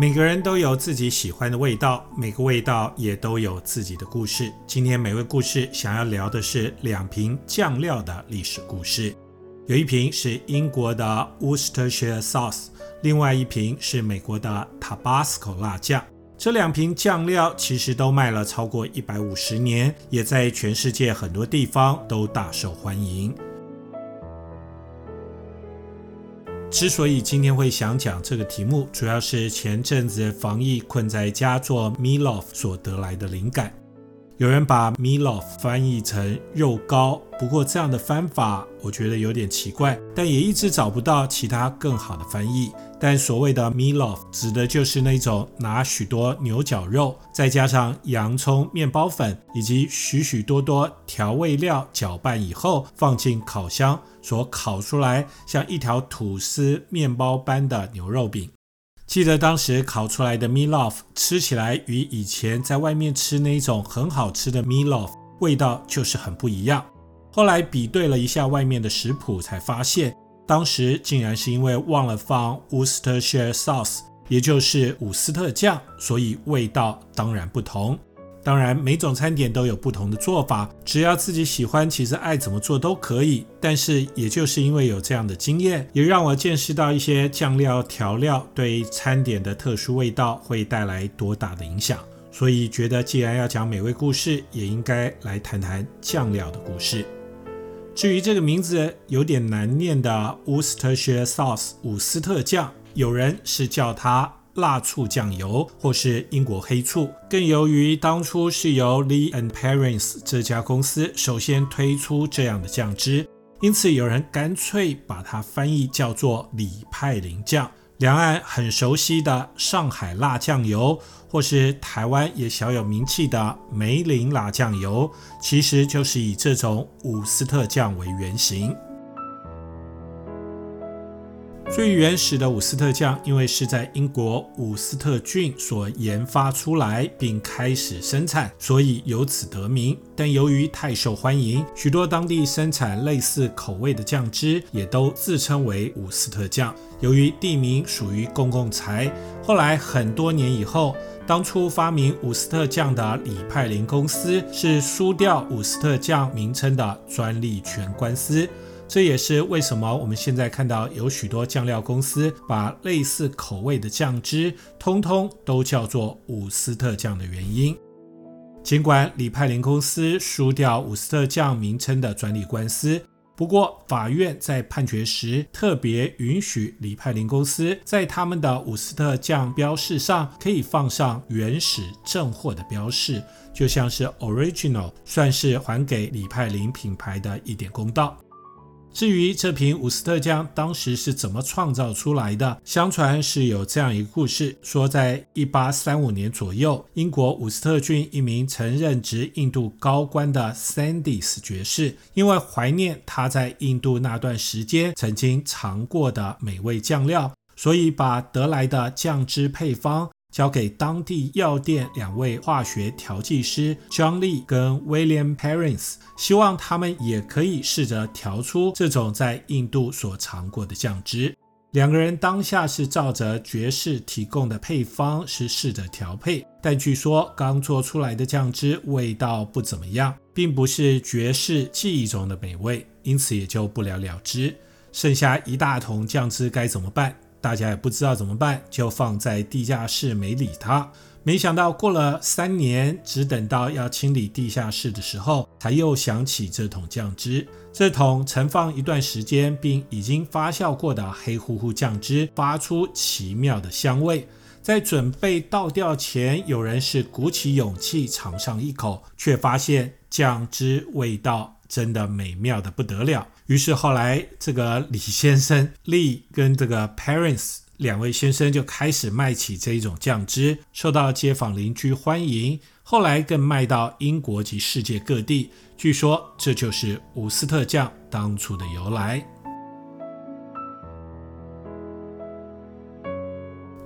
每个人都有自己喜欢的味道，每个味道也都有自己的故事。今天美味故事想要聊的是两瓶酱料的历史故事。有一瓶是英国的 Worcestershire Sauce，另外一瓶是美国的 Tabasco 辣酱。这两瓶酱料其实都卖了超过一百五十年，也在全世界很多地方都大受欢迎。之所以今天会想讲这个题目，主要是前阵子防疫困在家做 Miloff 所得来的灵感。有人把 milof 翻译成肉糕，不过这样的翻法我觉得有点奇怪，但也一直找不到其他更好的翻译。但所谓的 milof 指的就是那种拿许多牛绞肉，再加上洋葱、面包粉以及许许多多调味料搅拌以后，放进烤箱所烤出来像一条吐司面包般的牛肉饼。记得当时烤出来的 meatloaf 吃起来与以前在外面吃那种很好吃的 meatloaf 味道就是很不一样。后来比对了一下外面的食谱，才发现。当时竟然是因为忘了放 Worcestershire sauce，也就是伍斯特酱，所以味道当然不同。当然，每种餐点都有不同的做法，只要自己喜欢，其实爱怎么做都可以。但是，也就是因为有这样的经验，也让我见识到一些酱料调料对餐点的特殊味道会带来多大的影响。所以，觉得既然要讲美味故事，也应该来谈谈酱料的故事。至于这个名字有点难念的 Worcestershire sauce 伍斯特酱，有人是叫它辣醋酱油，或是英国黑醋。更由于当初是由 Lee and Perrins 这家公司首先推出这样的酱汁，因此有人干脆把它翻译叫做李派林酱。两岸很熟悉的上海辣酱油，或是台湾也小有名气的梅林辣酱油，其实就是以这种伍斯特酱为原型。最原始的伍斯特酱，因为是在英国伍斯特郡所研发出来并开始生产，所以由此得名。但由于太受欢迎，许多当地生产类似口味的酱汁也都自称为伍斯特酱。由于地名属于公共财，后来很多年以后，当初发明伍斯特酱的李派林公司是输掉伍斯特酱名称的专利权官司。这也是为什么我们现在看到有许多酱料公司把类似口味的酱汁通通都叫做伍斯特酱的原因。尽管李派林公司输掉伍斯特酱名称的专利官司，不过法院在判决时特别允许李派林公司在他们的伍斯特酱标示上可以放上原始正货的标示，就像是 original，算是还给李派林品牌的一点公道。至于这瓶伍斯特酱当时是怎么创造出来的，相传是有这样一个故事：说在一八三五年左右，英国伍斯特郡一名曾任职印度高官的 Sandys 爵士，因为怀念他在印度那段时间曾经尝过的美味酱料，所以把得来的酱汁配方。交给当地药店两位化学调剂师 John Lee 跟 William Perrins，希望他们也可以试着调出这种在印度所尝过的酱汁。两个人当下是照着爵士提供的配方是试着调配，但据说刚做出来的酱汁味道不怎么样，并不是爵士记忆中的美味，因此也就不了了之。剩下一大桶酱汁该怎么办？大家也不知道怎么办，就放在地下室没理它。没想到过了三年，只等到要清理地下室的时候，才又想起这桶酱汁。这桶陈放一段时间并已经发酵过的黑乎乎酱汁，发出奇妙的香味。在准备倒掉前，有人是鼓起勇气尝上一口，却发现酱汁味道真的美妙的不得了。于是后来，这个李先生、Lee 跟这个 Parents 两位先生就开始卖起这一种酱汁，受到街坊邻居欢迎。后来更卖到英国及世界各地。据说这就是伍斯特酱当初的由来。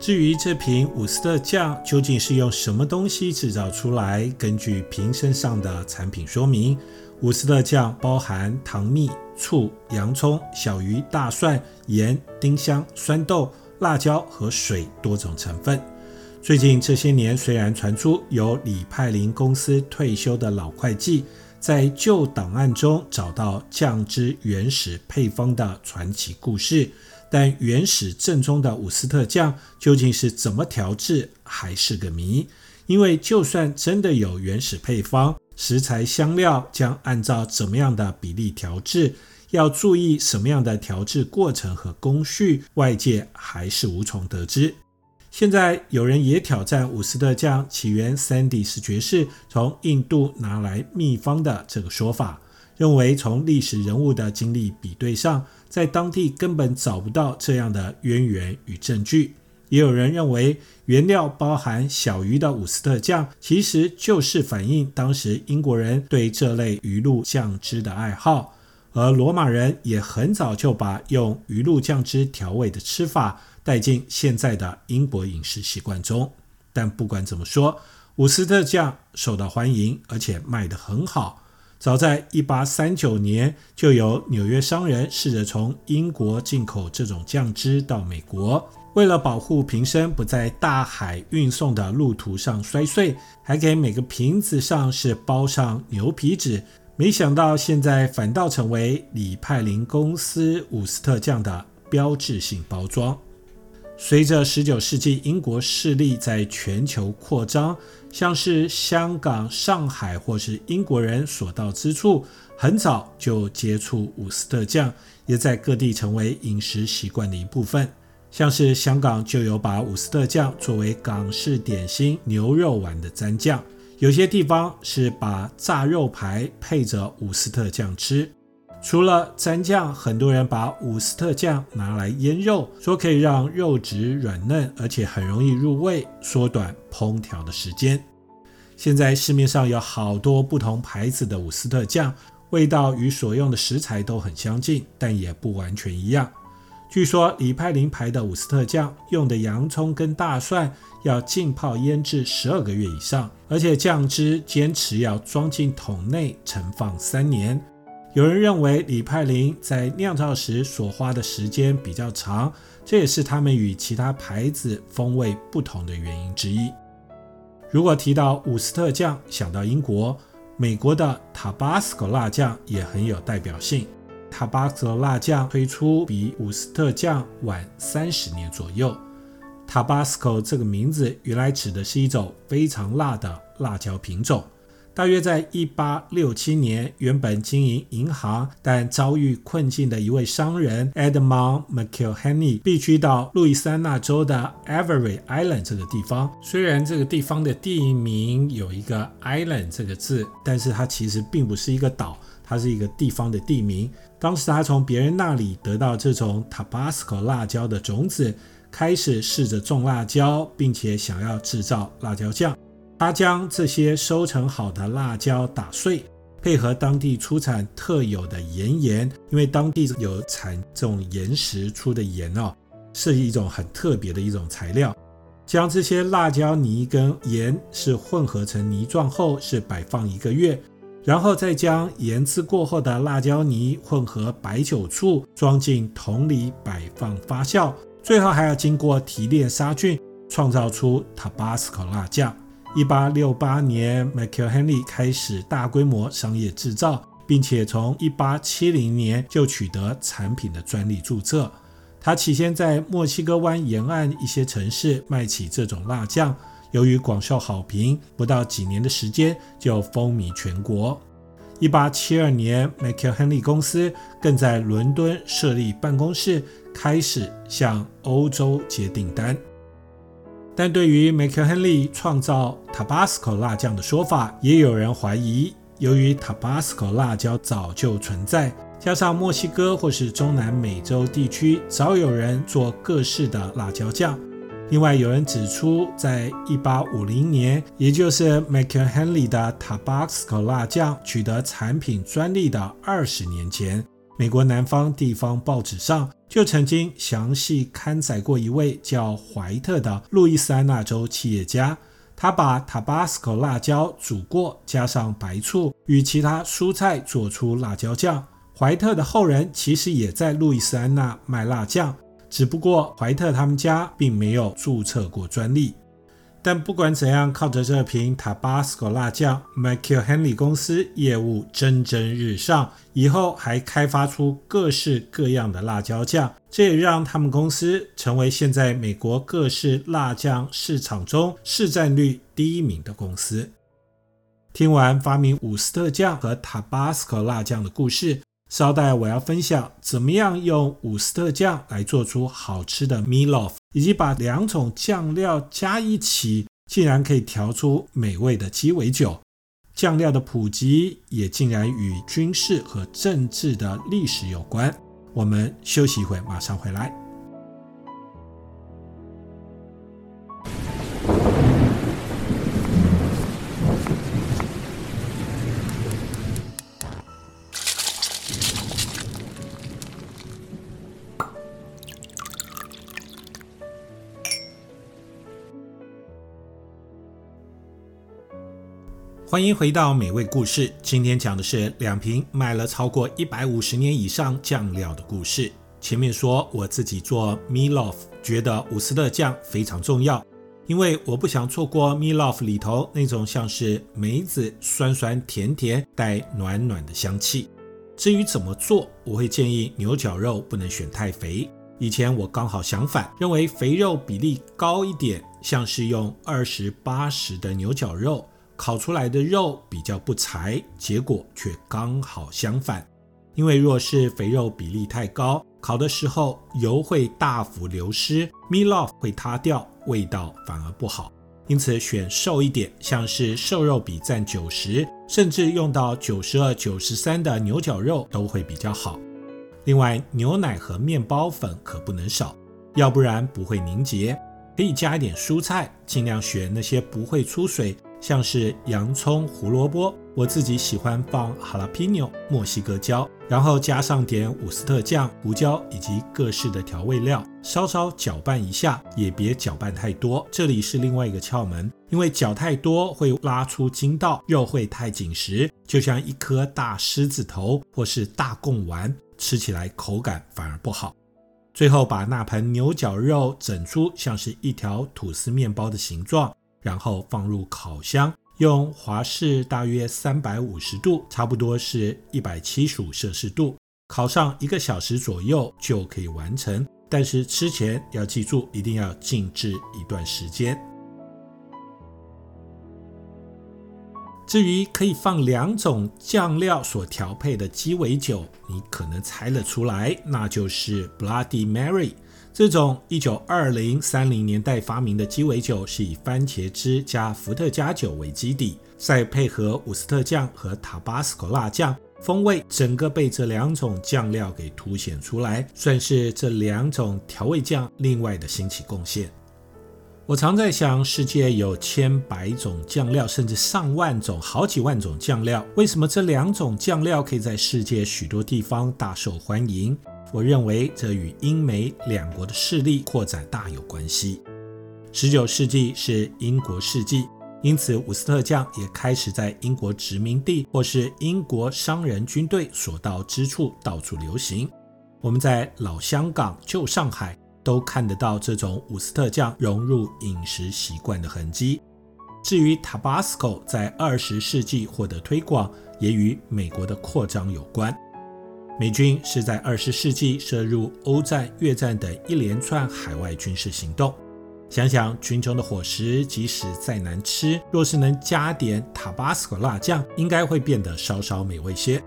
至于这瓶伍斯特酱究竟是用什么东西制造出来？根据瓶身上的产品说明，伍斯特酱包含糖蜜、醋、洋葱、小鱼、大蒜、盐、丁香、酸豆、辣椒和水多种成分。最近这些年，虽然传出由李派林公司退休的老会计在旧档案中找到酱汁原始配方的传奇故事，但原始正宗的伍斯特酱究竟是怎么调制，还是个谜。因为就算真的有原始配方，食材香料将按照怎么样的比例调制，要注意什么样的调制过程和工序，外界还是无从得知。现在有人也挑战伍斯特酱起源三地式爵士从印度拿来秘方的这个说法，认为从历史人物的经历比对上，在当地根本找不到这样的渊源与证据。也有人认为原料包含小鱼的伍斯特酱其实就是反映当时英国人对这类鱼露酱汁的爱好，而罗马人也很早就把用鱼露酱汁调味的吃法。带进现在的英国饮食习惯中，但不管怎么说，伍斯特酱受到欢迎，而且卖得很好。早在1839年，就有纽约商人试着从英国进口这种酱汁到美国，为了保护瓶身不在大海运送的路途上摔碎，还给每个瓶子上是包上牛皮纸。没想到现在反倒成为李派林公司伍斯特酱的标志性包装。随着19世纪英国势力在全球扩张，像是香港、上海或是英国人所到之处，很早就接触伍斯特酱，也在各地成为饮食习惯的一部分。像是香港就有把伍斯特酱作为港式点心牛肉丸的蘸酱，有些地方是把炸肉排配着伍斯特酱吃。除了蘸酱，很多人把伍斯特酱拿来腌肉，说可以让肉质软嫩，而且很容易入味，缩短烹调的时间。现在市面上有好多不同牌子的伍斯特酱，味道与所用的食材都很相近，但也不完全一样。据说李派林牌的伍斯特酱用的洋葱跟大蒜要浸泡腌制十二个月以上，而且酱汁坚持要装进桶内陈放三年。有人认为李派林在酿造时所花的时间比较长，这也是他们与其他牌子风味不同的原因之一。如果提到伍斯特酱，想到英国，美国的 Tabasco 辣酱也很有代表性。Tabasco 辣酱推出比伍斯特酱晚三十年左右。Tabasco 这个名字原来指的是一种非常辣的辣椒品种。大约在一八六七年，原本经营银行但遭遇困境的一位商人 Edmund McIlhenny 必须到路易斯安那州的 Avery Island 这个地方。虽然这个地方的地名有一个 Island 这个字，但是它其实并不是一个岛，它是一个地方的地名。当时他从别人那里得到这种 Tabasco 辣椒的种子，开始试着种辣椒，并且想要制造辣椒酱。他将这些收成好的辣椒打碎，配合当地出产特有的盐盐，因为当地有产这种岩石出的盐哦，是一种很特别的一种材料。将这些辣椒泥跟盐是混合成泥状后，是摆放一个月，然后再将腌制过后的辣椒泥混合白酒醋，装进桶里摆放发酵，最后还要经过提炼杀菌，创造出 Tabasco 辣酱。一八六八年 m c h a e l Henry 开始大规模商业制造，并且从一八七零年就取得产品的专利注册。他起先在墨西哥湾沿岸一些城市卖起这种辣酱，由于广受好评，不到几年的时间就风靡全国。一八七二年 m c h a e l Henry 公司更在伦敦设立办公室，开始向欧洲接订单。但对于 McIlhenny 创造 Tabasco 辣酱的说法，也有人怀疑。由于 Tabasco 辣椒早就存在，加上墨西哥或是中南美洲地区早有人做各式的辣椒酱。另外，有人指出，在1850年，也就是 McIlhenny 的 Tabasco 辣酱取得产品专利的二十年前，美国南方地方报纸上就曾经详细刊载过一位叫怀特的路易斯安那州企业家，他把 Tabasco 辣椒煮过，加上白醋与其他蔬菜做出辣椒酱。怀特的后人其实也在路易斯安那卖辣酱，只不过怀特他们家并没有注册过专利。但不管怎样，靠着这瓶 Tabasco 辣酱，McKeel Henley 公司业务蒸蒸日上，以后还开发出各式各样的辣椒酱，这也让他们公司成为现在美国各式辣酱市场中市占率第一名的公司。听完发明伍斯特酱和 Tabasco 辣酱的故事，稍待我要分享怎么样用伍斯特酱来做出好吃的 Meatloaf。以及把两种酱料加一起，竟然可以调出美味的鸡尾酒。酱料的普及也竟然与军事和政治的历史有关。我们休息一会，马上回来。欢迎回到美味故事。今天讲的是两瓶卖了超过一百五十年以上酱料的故事。前面说我自己做 Meatloaf，觉得伍斯特酱非常重要，因为我不想错过 Meatloaf 里头那种像是梅子酸酸甜甜带暖暖的香气。至于怎么做，我会建议牛角肉不能选太肥。以前我刚好相反，认为肥肉比例高一点，像是用二十八十的牛角肉。烤出来的肉比较不柴，结果却刚好相反。因为若是肥肉比例太高，烤的时候油会大幅流失，Meatloaf 会塌掉，味道反而不好。因此选瘦一点，像是瘦肉比占九十，甚至用到九十二、九十三的牛角肉都会比较好。另外，牛奶和面包粉可不能少，要不然不会凝结。可以加一点蔬菜，尽量选那些不会出水。像是洋葱、胡萝卜，我自己喜欢放哈拉皮纽、墨西哥椒，然后加上点伍斯特酱、胡椒以及各式的调味料，稍稍搅拌一下，也别搅拌太多。这里是另外一个窍门，因为搅太多会拉出筋道，肉会太紧实，就像一颗大狮子头或是大贡丸，吃起来口感反而不好。最后把那盘牛角肉整出像是一条吐司面包的形状。然后放入烤箱，用华氏大约三百五十度，差不多是一百七十五摄氏度，烤上一个小时左右就可以完成。但是吃前要记住，一定要静置一段时间。至于可以放两种酱料所调配的鸡尾酒，你可能猜得出来，那就是 Bloody Mary。这种一九二零三零年代发明的鸡尾酒是以番茄汁加伏特加酒为基底，再配合伍斯特酱和塔巴斯科辣酱，风味整个被这两种酱料给凸显出来，算是这两种调味酱另外的兴起贡献。我常在想，世界有千百种酱料，甚至上万种、好几万种酱料，为什么这两种酱料可以在世界许多地方大受欢迎？我认为这与英美两国的势力扩展大有关系。十九世纪是英国世纪，因此伍斯特酱也开始在英国殖民地或是英国商人军队所到之处到处流行。我们在老香港、旧上海都看得到这种伍斯特酱融入饮食习惯的痕迹。至于 Tabasco 在二十世纪获得推广，也与美国的扩张有关。美军是在二十世纪涉入欧战、越战等一连串海外军事行动。想想军中的伙食，即使再难吃，若是能加点塔巴斯科辣酱，应该会变得稍稍美味些。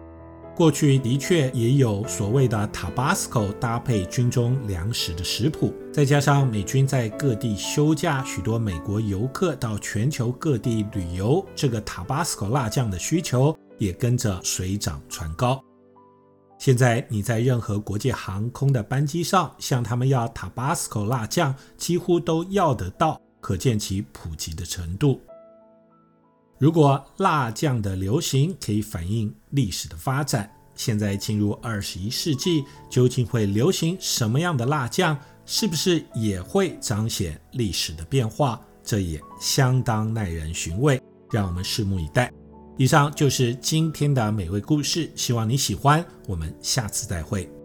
过去的确也有所谓的塔巴斯科搭配军中粮食的食谱，再加上美军在各地休假，许多美国游客到全球各地旅游，这个塔巴斯科辣酱的需求也跟着水涨船高。现在你在任何国际航空的班机上，向他们要 Tabasco 辣酱，几乎都要得到，可见其普及的程度。如果辣酱的流行可以反映历史的发展，现在进入二十一世纪，究竟会流行什么样的辣酱？是不是也会彰显历史的变化？这也相当耐人寻味，让我们拭目以待。以上就是今天的美味故事，希望你喜欢。我们下次再会。